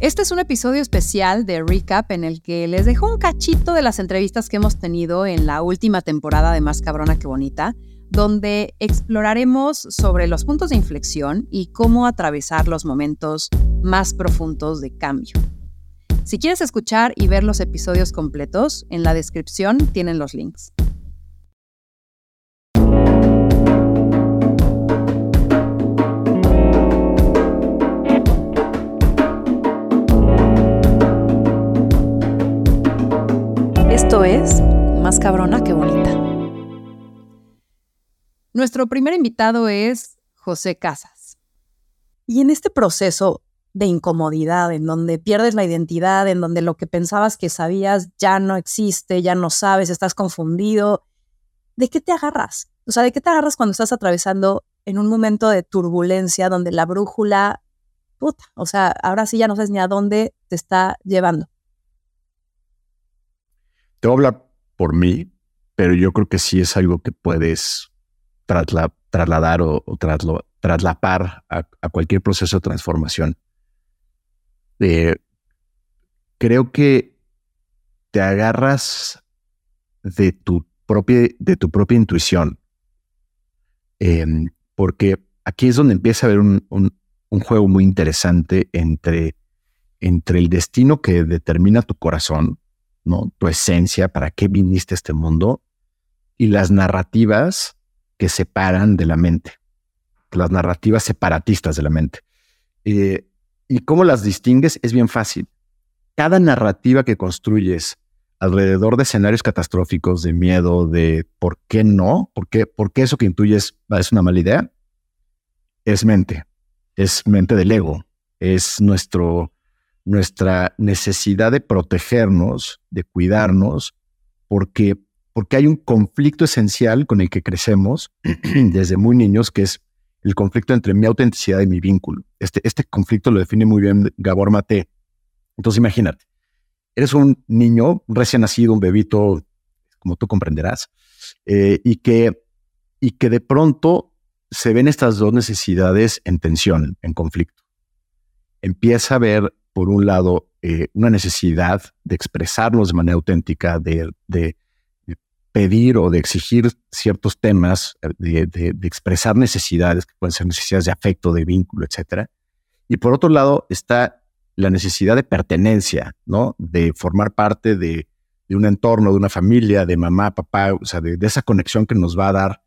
Este es un episodio especial de Recap en el que les dejo un cachito de las entrevistas que hemos tenido en la última temporada de Más Cabrona que Bonita, donde exploraremos sobre los puntos de inflexión y cómo atravesar los momentos más profundos de cambio. Si quieres escuchar y ver los episodios completos, en la descripción tienen los links. Esto es Más cabrona que bonita. Nuestro primer invitado es José Casas. Y en este proceso de incomodidad, en donde pierdes la identidad, en donde lo que pensabas que sabías ya no existe, ya no sabes, estás confundido, ¿de qué te agarras? O sea, ¿de qué te agarras cuando estás atravesando en un momento de turbulencia donde la brújula, puta, o sea, ahora sí ya no sabes ni a dónde te está llevando? Te voy a hablar por mí, pero yo creo que sí es algo que puedes trasladar o, traslapar a, cualquier proceso de transformación. Eh, creo que te agarras de tu propia, intuición, em, porque aquí es donde empieza a haber un, juego muy interesante entre el destino que determina tu corazón ¿no? Tu esencia, para qué viniste a este mundo y las narrativas que separan de la mente, las narrativas separatistas de la mente. Eh, ¿Y cómo las distingues? Es bien fácil. Cada narrativa que construyes alrededor de escenarios catastróficos, de miedo, de por qué no, por qué, por qué eso que intuyes es una mala idea, es mente, es mente del ego, es nuestro, nuestra necesidad de protegernos, de cuidarnos, porque, porque hay un conflicto esencial con el que crecemos desde muy niños, que es el conflicto entre mi autenticidad y mi vínculo. Este, este conflicto lo define muy bien Gabor Mate. Entonces imagínate, eres un niño recién nacido, un bebito, como tú comprenderás, eh, y, que, y que de pronto se ven estas dos necesidades en tensión, en conflicto. Empieza a ver por un lado, eh, una necesidad de expresarnos de manera auténtica, de, pedir o de exigir ciertos temas, eh, de, expresar necesidades, que pueden ser necesidades de afecto, de vínculo, etc. Y por otro lado está la necesidad de pertenencia, ¿no? De formar parte de, un entorno, de una familia, de mamá, papá, o sea, de, esa conexión que nos va a dar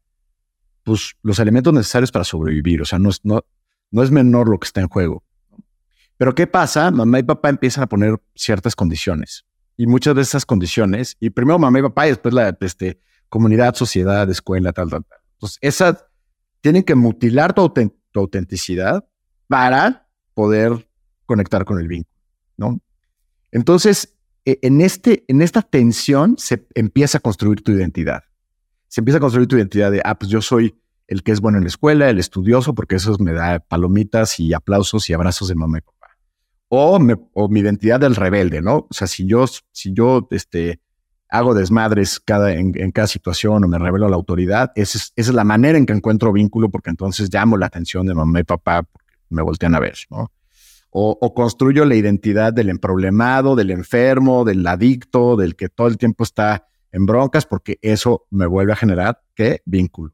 pues, los elementos necesarios para sobrevivir. O sea, no no, no es menor lo que está en juego. Pero ¿qué pasa? Mamá y papá empiezan a poner ciertas condiciones. Y muchas de esas condiciones, y primero mamá y papá y después la este, comunidad, sociedad, escuela, tal, tal, tal. Entonces, esas tienen que mutilar tu, autenticidad para poder conectar con el vínculo, ¿no? Entonces, e, en, este, en esta tensión se empieza a construir tu identidad. Se empieza a construir tu identidad de, ah, pues yo soy el que es bueno en la escuela, el estudioso, porque eso me da palomitas y aplausos y abrazos de mamá y papá o, mi identidad del rebelde, ¿no? O sea, si yo, si yo este, hago desmadres cada, en, cada situación o me revelo a la autoridad, esa es, la manera en que encuentro vínculo porque entonces llamo la atención de mamá y papá porque me voltean a ver, ¿no? O, construyo la identidad del emproblemado, del enfermo, del adicto, del que todo el tiempo está en broncas, porque eso me vuelve a generar, ¿qué? Vínculo.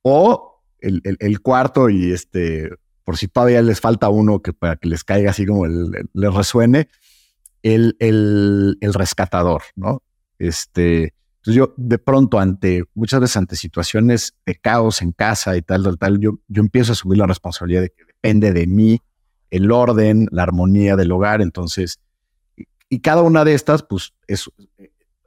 O el, cuarto y este por si todavía les falta uno que para que les caiga así como les resuene, el, el, el, rescatador, ¿no? Este, entonces yo de pronto ante, muchas veces ante situaciones de caos en casa y tal, tal, tal, yo, yo empiezo a asumir la responsabilidad de que depende de mí el orden, la armonía del hogar, entonces, y, cada una de estas, pues, es,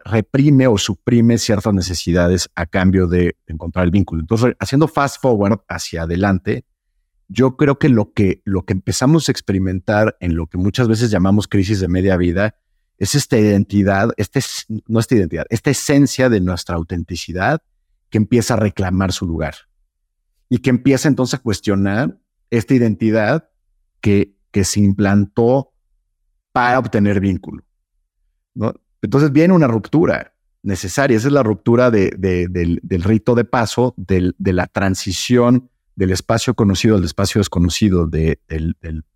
reprime o suprime ciertas necesidades a cambio de encontrar el vínculo. Entonces, haciendo fast forward hacia adelante, yo creo que lo que, lo que empezamos a experimentar en lo que muchas veces llamamos crisis de media vida es esta identidad, este, no esta identidad, esta esencia de nuestra autenticidad que empieza a reclamar su lugar y que empieza entonces a cuestionar esta identidad que, que se implantó para obtener vínculo. ¿no? Entonces viene una ruptura necesaria, esa es la ruptura de, del, del, rito de paso, de la transición del espacio conocido al espacio desconocido del,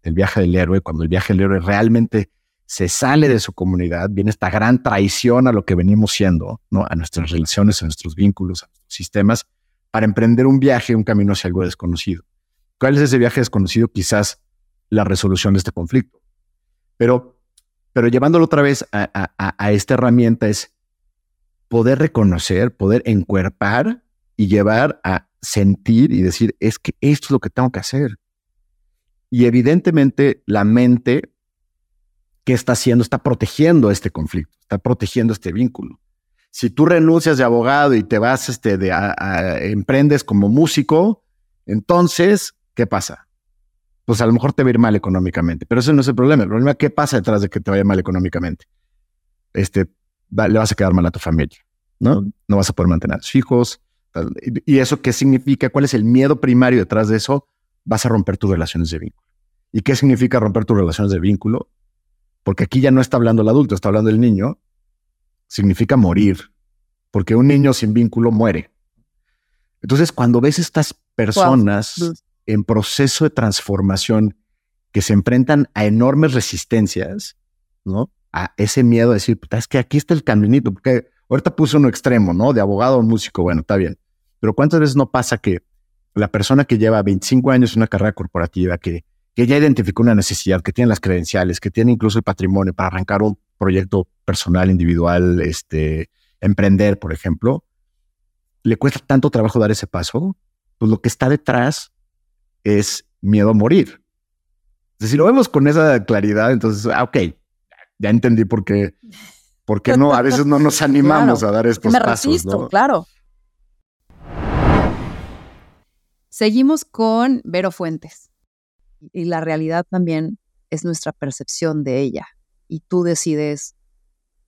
viaje del héroe, cuando el viaje del héroe realmente se sale de su comunidad, viene esta gran traición a lo que venimos siendo, ¿no? a nuestras relaciones, a nuestros vínculos, a nuestros sistemas, para emprender un viaje, un camino hacia algo desconocido. ¿Cuál es ese viaje desconocido? Quizás la resolución de este conflicto. Pero, pero llevándolo otra vez a esta herramienta es poder reconocer, poder encuerpar y llevar a sentir y decir, es que esto es lo que tengo que hacer. Y evidentemente la mente, ¿qué está haciendo? Está protegiendo este conflicto, está protegiendo este vínculo. Si tú renuncias de abogado y te vas, este, de, emprendes como músico, entonces, ¿qué pasa? Pues a lo mejor te va a ir mal económicamente, pero ese no es el problema. El problema es qué pasa detrás de que te vaya mal económicamente. Este, le vas a quedar mal a tu familia, ¿no? No vas a poder mantener a tus hijos, ¿Y eso qué significa? ¿Cuál es el miedo primario detrás de eso? Vas a romper tus relaciones de vínculo. ¿Y qué significa romper tus relaciones de vínculo? Porque aquí ya no está hablando el adulto, está hablando el niño. Significa morir, porque un niño sin vínculo muere. Entonces, cuando ves estas personas en proceso de transformación que se enfrentan a enormes resistencias, ¿no? A ese miedo de decir, es que aquí está el caminito, porque ahorita puse uno extremo, ¿no? De abogado o músico, bueno, está bien. Pero ¿cuántas veces no pasa que la persona que lleva 25 años en una carrera corporativa, que, que ya identificó una necesidad, que tiene las credenciales, que tiene incluso el patrimonio para arrancar un proyecto personal, individual, este, emprender, por ejemplo, le cuesta tanto trabajo dar ese paso, pues lo que está detrás es miedo a morir. si lo vemos con esa claridad, entonces, ah, ok, ya entendí por qué, por qué no, a veces no nos animamos a dar estos pasos. ¿no? Claro. Seguimos con Vero Fuentes. Y la realidad también es nuestra percepción de ella. Y tú decides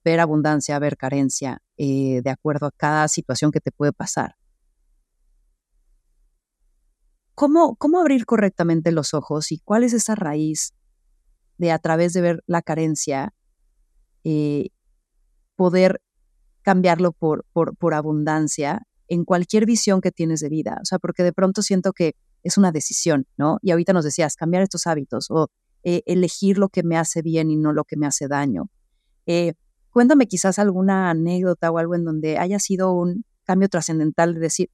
ver abundancia, ver carencia, eh, de acuerdo a cada situación que te puede pasar. ¿Cómo, ¿Cómo abrir correctamente los ojos y cuál es esa raíz de a través de ver la carencia eh, poder cambiarlo por, por, por abundancia en cualquier visión que tienes de vida. O sea, porque de pronto siento que es una decisión, ¿no? Y ahorita nos decías, cambiar estos hábitos o eh, elegir lo que me hace bien y no lo que me hace daño. Eh, cuéntame quizás alguna anécdota o algo en donde haya sido un cambio trascendental de decir,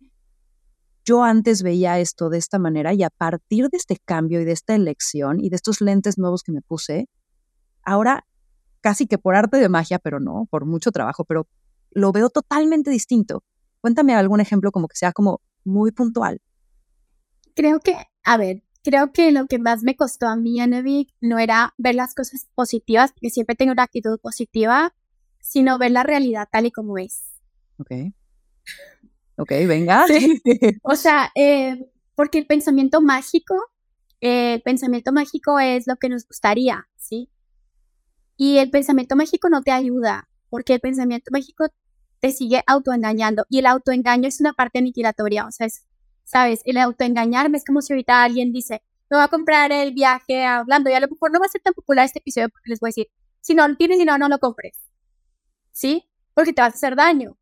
yo antes veía esto de esta manera y a partir de este cambio y de esta elección y de estos lentes nuevos que me puse, ahora casi que por arte de magia, pero no, por mucho trabajo, pero lo veo totalmente distinto. Cuéntame algún ejemplo como que sea como muy puntual. Creo que, a ver, creo que lo que más me costó a mí, Anevik, no era ver las cosas positivas, porque siempre tengo una actitud positiva, sino ver la realidad tal y como es. Ok. Ok, venga. o sea, eh, porque el pensamiento mágico, eh, el pensamiento mágico es lo que nos gustaría, ¿sí? Y el pensamiento mágico no te ayuda, porque el pensamiento mágico te sigue autoengañando y el autoengaño es una parte aniquilatoria, o sea, es, ¿sabes? El autoengañarme es como si ahorita alguien dice, me voy a comprar el viaje hablando y a lo mejor no va a ser tan popular este episodio porque les voy a decir, si no lo tienes y no, lo compres, ¿sí? Porque te vas a hacer daño.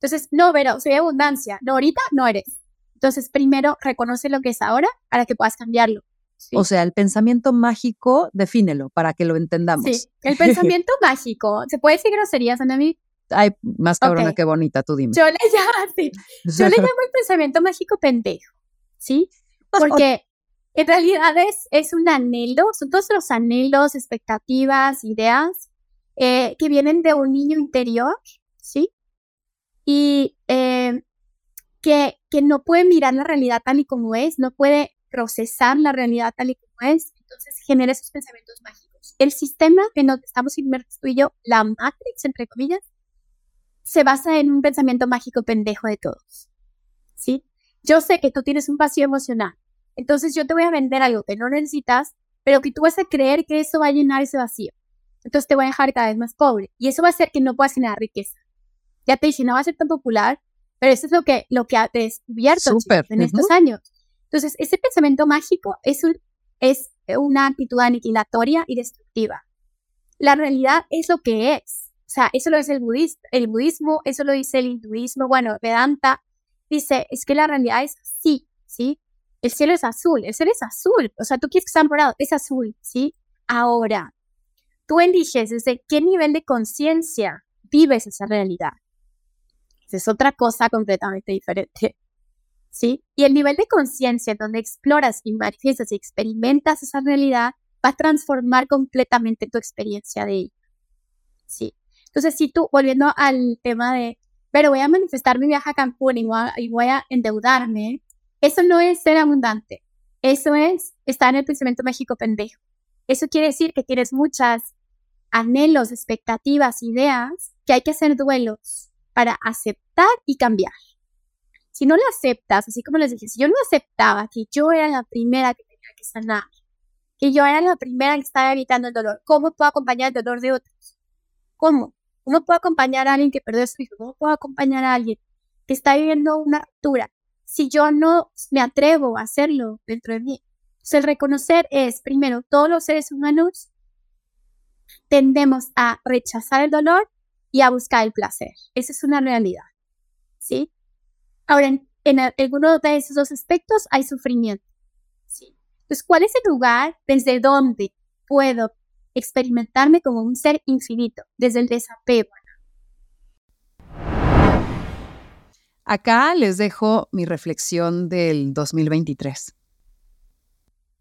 Entonces, no, pero soy abundancia, no, ahorita no eres. Entonces, primero reconoce lo que es ahora para que puedas cambiarlo. O sea, el pensamiento mágico, defínelo para que lo entendamos. Sí, el pensamiento mágico, ¿se puede decir groserías, Anami? Ay, más cabrona que bonita, tú dime. Yo le llamo. Yo le llamo el pensamiento mágico pendejo, ¿sí? Porque en realidad es, es un anhelo, son todos los anhelos, expectativas, ideas eh, que vienen de un niño interior, ¿sí? Y eh, que, que no puede mirar la realidad tal y como es, no puede procesar la realidad tal y como es, entonces genera esos pensamientos mágicos. El sistema en donde estamos inmersos tú y yo, la Matrix, entre comillas, se basa en un pensamiento mágico pendejo de todos. ¿Sí? Yo sé que tú tienes un vacío emocional. Entonces yo te voy a vender algo que no necesitas, pero que tú vas a creer que eso va a llenar ese vacío. Entonces te voy a dejar cada vez más pobre. Y eso va a hacer que no puedas generar riqueza. Ya te dije, no va a ser tan popular, pero eso es lo que, lo que ha descubierto en estos años. Entonces, ese pensamiento mágico es, un, es una actitud aniquilatoria y destructiva. La realidad es lo que es. O sea, eso lo dice el, budismo, el budismo, eso lo dice el hinduismo, bueno, Vedanta dice, es que la realidad es así, ¿sí? el cielo es azul, el cielo es azul, o sea, tú quieres que sea morado, es azul, ¿sí? Ahora, tú eliges desde qué nivel de conciencia vives esa realidad. Es otra cosa completamente diferente. ¿Sí? Y el nivel de conciencia donde exploras y manifiestas y experimentas esa realidad va a transformar completamente tu experiencia de ella. ¿Sí? Entonces, si tú, volviendo al tema de, pero voy a manifestar mi viaje a Cancún y voy a, endeudarme, eso no es ser abundante. Eso es estar en el pensamiento mágico pendejo. Eso quiere decir que tienes muchas anhelos, expectativas, ideas, que hay que hacer duelos para aceptar y cambiar. Si no lo aceptas, así como les dije, si yo no aceptaba que yo era la primera que tenía que sanar, que yo era la primera que estaba evitando el dolor, ¿cómo puedo acompañar el dolor de otros? ¿Cómo? ¿Cómo puedo acompañar a alguien que perdió a su hijo? ¿Cómo puedo acompañar a alguien que está viviendo una ruptura? Si yo no me atrevo a hacerlo dentro de mí. Entonces, el reconocer es, primero, todos los seres humanos tendemos a rechazar el dolor y a buscar el placer. Esa es una realidad. ¿Sí? Ahora, en, en alguno de esos dos aspectos hay sufrimiento. ¿sí? Entonces, ¿cuál es el lugar desde donde puedo experimentarme como un ser infinito, desde el desapego. Acá les dejo mi reflexión del 2023.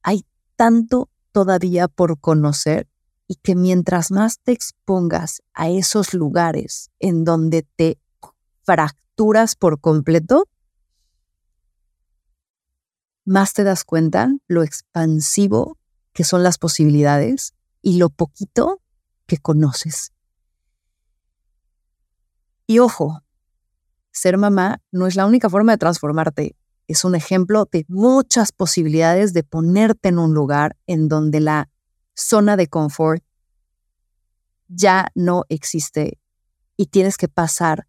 Hay tanto todavía por conocer y que mientras más te expongas a esos lugares en donde te fracturas por completo, más te das cuenta lo expansivo que son las posibilidades y lo poquito que conoces. Y ojo, ser mamá no es la única forma de transformarte. Es un ejemplo de muchas posibilidades de ponerte en un lugar en donde la zona de confort ya no existe y tienes que pasar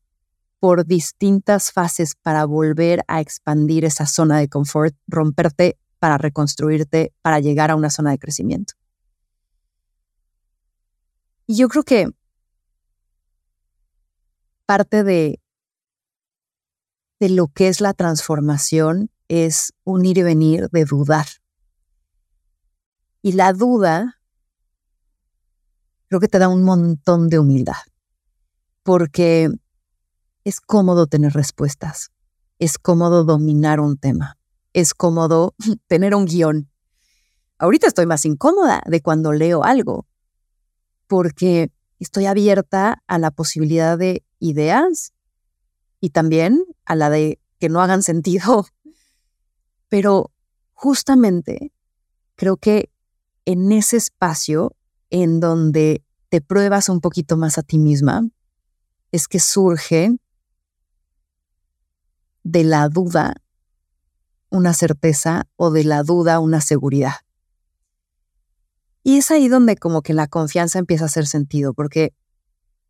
por distintas fases para volver a expandir esa zona de confort, romperte para reconstruirte, para llegar a una zona de crecimiento. Y yo creo que parte de, de lo que es la transformación es un ir y venir de dudar. Y la duda creo que te da un montón de humildad, porque es cómodo tener respuestas, es cómodo dominar un tema, es cómodo tener un guion. Ahorita estoy más incómoda de cuando leo algo, porque estoy abierta a la posibilidad de ideas y también a la de que no hagan sentido. Pero justamente creo que en ese espacio en donde te pruebas un poquito más a ti misma, es que surge de la duda una certeza o de la duda una seguridad. Y es ahí donde como que la confianza empieza a hacer sentido, porque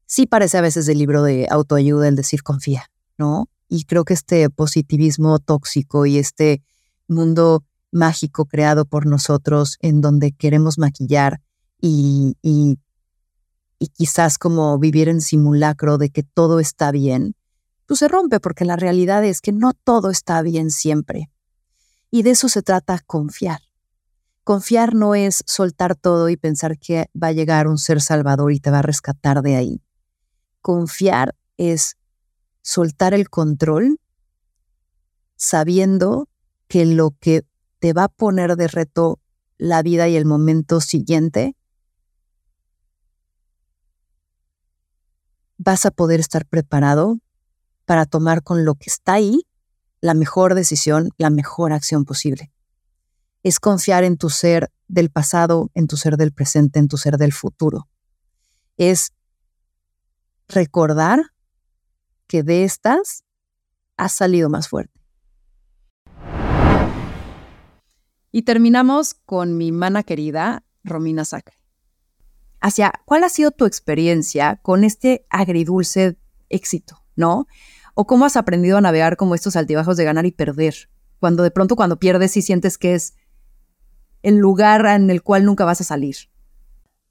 sí parece a veces del libro de autoayuda el decir confía, ¿no? Y creo que este positivismo tóxico y este mundo mágico creado por nosotros en donde queremos maquillar y, y, y quizás como vivir en simulacro de que todo está bien, pues se rompe porque la realidad es que no todo está bien siempre. Y de eso se trata confiar. Confiar no es soltar todo y pensar que va a llegar un ser salvador y te va a rescatar de ahí. Confiar es soltar el control sabiendo que lo que te va a poner de reto la vida y el momento siguiente, vas a poder estar preparado para tomar con lo que está ahí la mejor decisión, la mejor acción posible es confiar en tu ser del pasado, en tu ser del presente, en tu ser del futuro. Es recordar que de estas has salido más fuerte. Y terminamos con mi mana querida, Romina Sacre. Hacia, ¿cuál ha sido tu experiencia con este agridulce éxito, no? ¿O cómo has aprendido a navegar como estos altibajos de ganar y perder? Cuando de pronto cuando pierdes y sientes que es el lugar en el cual nunca vas a salir.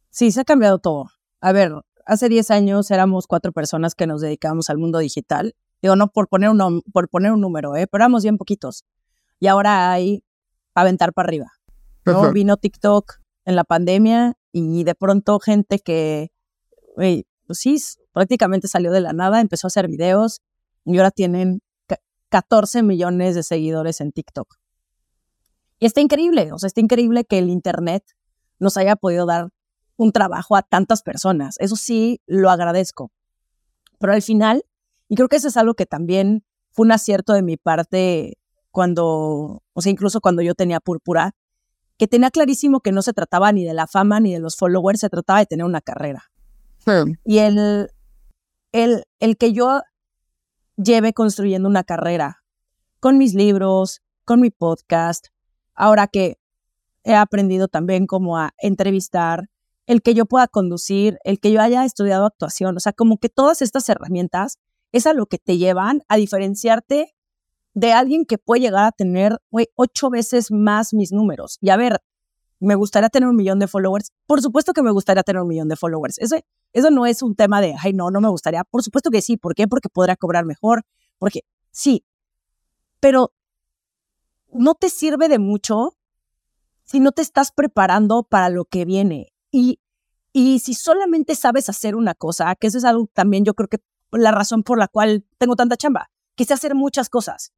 Sí, se ha cambiado todo. A ver, hace 10 años éramos cuatro personas que nos dedicábamos al mundo digital. Digo, no por poner un, por poner un número, ¿eh? pero éramos bien poquitos. Y ahora hay aventar para arriba. ¿no? Vino TikTok en la pandemia y de pronto gente que, pues sí, prácticamente salió de la nada, empezó a hacer videos y ahora tienen 14 millones de seguidores en TikTok. Y está increíble, o sea, está increíble que el Internet nos haya podido dar un trabajo a tantas personas. Eso sí, lo agradezco. Pero al final, y creo que eso es algo que también fue un acierto de mi parte cuando, o sea, incluso cuando yo tenía púrpura, que tenía clarísimo que no se trataba ni de la fama ni de los followers, se trataba de tener una carrera. Y el, el, el que yo lleve construyendo una carrera con mis libros, con mi podcast, ahora que he aprendido también como a entrevistar, el que yo pueda conducir, el que yo haya estudiado actuación, o sea, como que todas estas herramientas es a lo que te llevan a diferenciarte de alguien que puede llegar a tener ocho veces más mis números. Y a ver, me gustaría tener un millón de followers. Por supuesto que me gustaría tener un millón de followers. Eso, eso no es un tema de, ay, no, no me gustaría. Por supuesto que sí. ¿Por qué? Porque podría cobrar mejor. Porque sí. Pero no te sirve de mucho si no te estás preparando para lo que viene. Y, y si solamente sabes hacer una cosa, que eso es algo también yo creo que la razón por la cual tengo tanta chamba, que sé hacer muchas cosas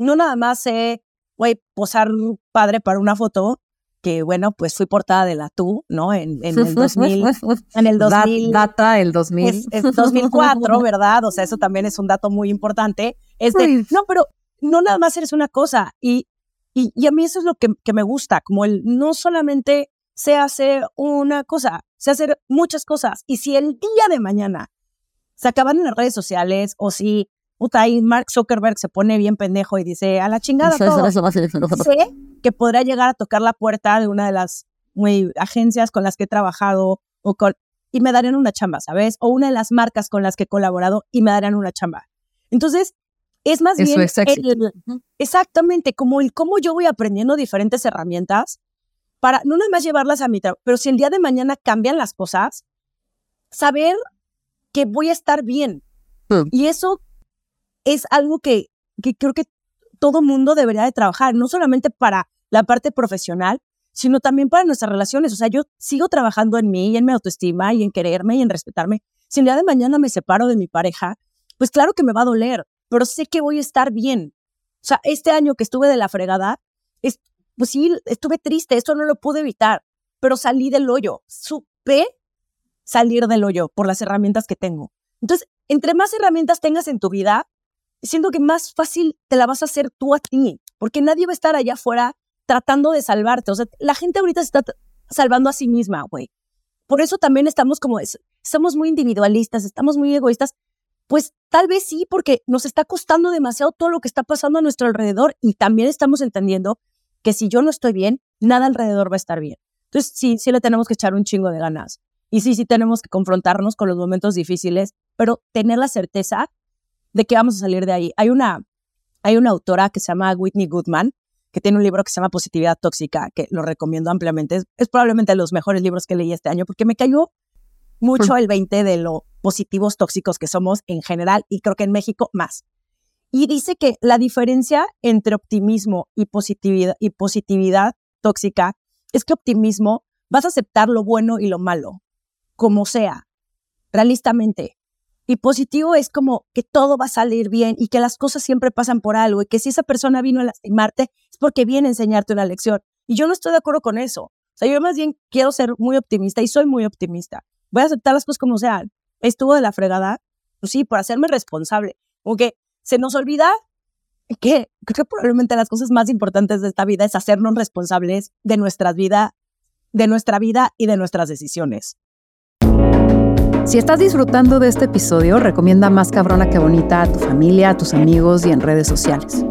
no nada más sé, güey, posar padre para una foto, que bueno, pues fui portada de la tú, ¿no? En, en el 2000. en el 2000. Data el 2000. Es, 2004, ¿verdad? O sea, eso también es un dato muy importante. Es de, no, pero no nada más eres una cosa. Y, y, y a mí eso es lo que, que, me gusta, como el no solamente sé hacer una cosa, sé hacer muchas cosas. Y si el día de mañana se acaban en las redes sociales o si puta, ahí Mark Zuckerberg se pone bien pendejo y dice, a la chingada todo. sé que podrá llegar a tocar la puerta de una de las muy, agencias con las que he trabajado o con, y me darían una chamba, ¿sabes? O una de las marcas con las que he colaborado y me darían una chamba. Entonces, es más bien exactamente como el cómo yo voy aprendiendo diferentes herramientas para no nada más llevarlas a mi trabajo, pero si el día de mañana cambian las cosas, saber que voy a estar bien. Hmm. Y eso es algo que, que creo que todo mundo debería de trabajar, no solamente para la parte profesional, sino también para nuestras relaciones. O sea, yo sigo trabajando en mí y en mi autoestima y en quererme y en respetarme. Si el día de mañana me separo de mi pareja, pues claro que me va a doler, pero sé que voy a estar bien. O sea, este año que estuve de la fregada, es, pues sí, estuve triste, esto no lo pude evitar, pero salí del hoyo, supe salir del hoyo por las herramientas que tengo. Entonces, entre más herramientas tengas en tu vida, siento que más fácil te la vas a hacer tú a ti, porque nadie va a estar allá afuera tratando de salvarte. O sea, la gente ahorita se está salvando a sí misma, güey. Por eso también estamos como, estamos muy individualistas, estamos muy egoístas. Pues tal vez sí, porque nos está costando demasiado todo lo que está pasando a nuestro alrededor y también estamos entendiendo que si yo no estoy bien, nada alrededor va a estar bien. Entonces, sí, sí le tenemos que echar un chingo de ganas. Y sí, sí tenemos que confrontarnos con los momentos difíciles, pero tener la certeza de que vamos a salir de ahí. Hay una, hay una autora que se llama Whitney Goodman, que tiene un libro que se llama Positividad Tóxica, que lo recomiendo ampliamente. Es, probablemente de los mejores libros que leí este año, porque me cayó mucho el 20 de lo positivos tóxicos que somos en general y creo que en México más. Y dice que la diferencia entre optimismo y positividad, y positividad tóxica es que optimismo vas a aceptar lo bueno y lo malo, como sea, realistamente. Y positivo es como que todo va a salir bien y que las cosas siempre pasan por algo y que si esa persona vino a lastimarte es porque viene a enseñarte una lección. Y yo no estoy de acuerdo con eso. O sea, yo más bien quiero ser muy optimista y soy muy optimista. Voy a aceptar las cosas como sean. Estuvo de la fregada, pues sí, por hacerme responsable. Aunque se nos olvida que creo que probablemente las cosas más importantes de esta vida es hacernos responsables de nuestra vida, de nuestra vida y de nuestras decisiones. Si estás disfrutando de este episodio, recomienda Más Cabrona que Bonita a tu familia, a tus amigos y en redes sociales.